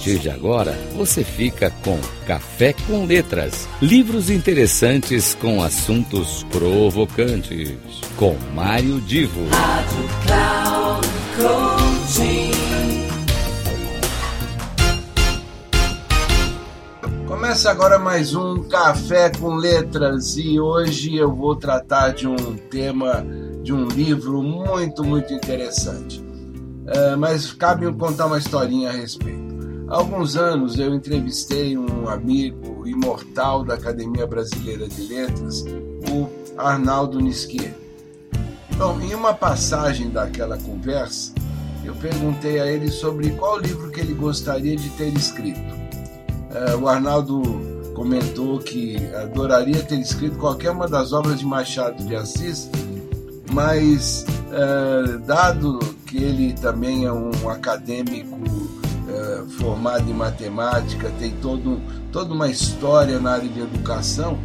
partir de agora, você fica com Café com Letras, livros interessantes com assuntos provocantes, com Mário Divo. Rádio Cloud Começa agora mais um Café com Letras e hoje eu vou tratar de um tema, de um livro muito, muito interessante. É, mas cabe me contar uma historinha a respeito. Há alguns anos eu entrevistei um amigo imortal da Academia Brasileira de Letras, o Arnaldo Nisquier. Bom, em uma passagem daquela conversa, eu perguntei a ele sobre qual livro que ele gostaria de ter escrito. Uh, o Arnaldo comentou que adoraria ter escrito qualquer uma das obras de Machado de Assis, mas uh, dado que ele também é um acadêmico formado em matemática, tem todo, toda uma história na área de educação,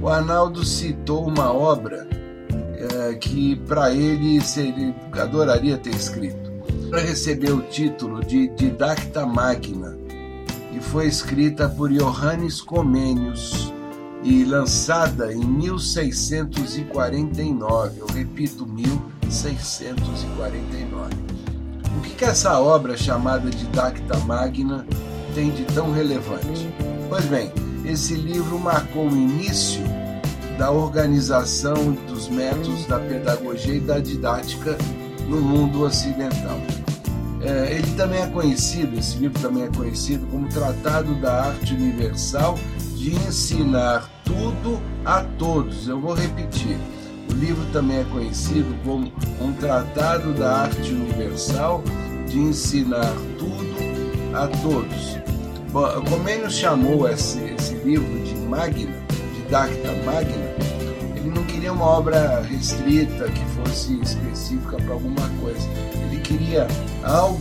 o Arnaldo citou uma obra é, que para ele seria, adoraria ter escrito. Para receber o título de Didacta Magna, e foi escrita por Johannes Comenius e lançada em 1649. Eu repito, 1649 que, que essa obra chamada Didacta Magna tem de tão relevante? Pois bem, esse livro marcou o início da organização dos métodos da pedagogia e da didática no mundo ocidental. É, ele também é conhecido, esse livro também é conhecido como Tratado da Arte Universal de Ensinar Tudo a Todos. Eu vou repetir. O livro também é conhecido como um tratado da arte universal de ensinar tudo a todos. Comênios chamou esse, esse livro de Magna, Didacta Magna, ele não queria uma obra restrita que fosse específica para alguma coisa. Ele queria algo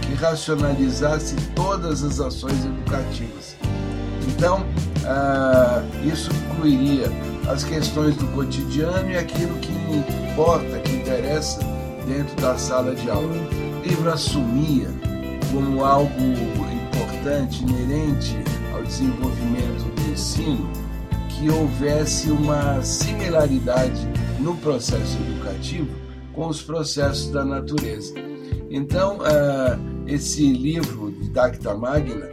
que racionalizasse todas as ações educativas. Então, ah, isso incluiria as questões do cotidiano e aquilo que importa, que interessa dentro da sala de aula. O livro assumia como algo importante, inerente ao desenvolvimento do ensino, que houvesse uma similaridade no processo educativo com os processos da natureza. Então, uh, esse livro, Didacta Magna,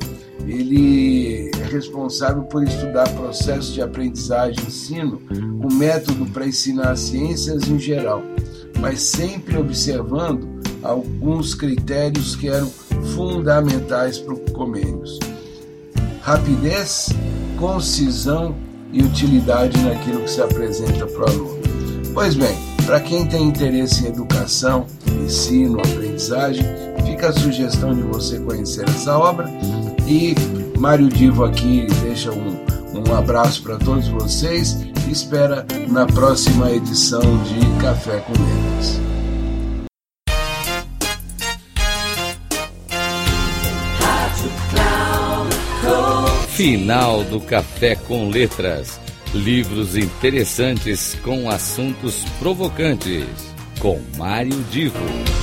ele é responsável por estudar processos de aprendizagem e ensino, um método para ensinar ciências em geral, mas sempre observando alguns critérios que eram fundamentais para o Comênios: rapidez, concisão e utilidade naquilo que se apresenta para o aluno. Pois bem, para quem tem interesse em educação, ensino, aprendizagem, fica a sugestão de você conhecer essa obra e Mário Divo aqui deixa um, um abraço para todos vocês e espera na próxima edição de Café com Letras. Final do Café com Letras. Livros interessantes com assuntos provocantes. Com Mário Divo.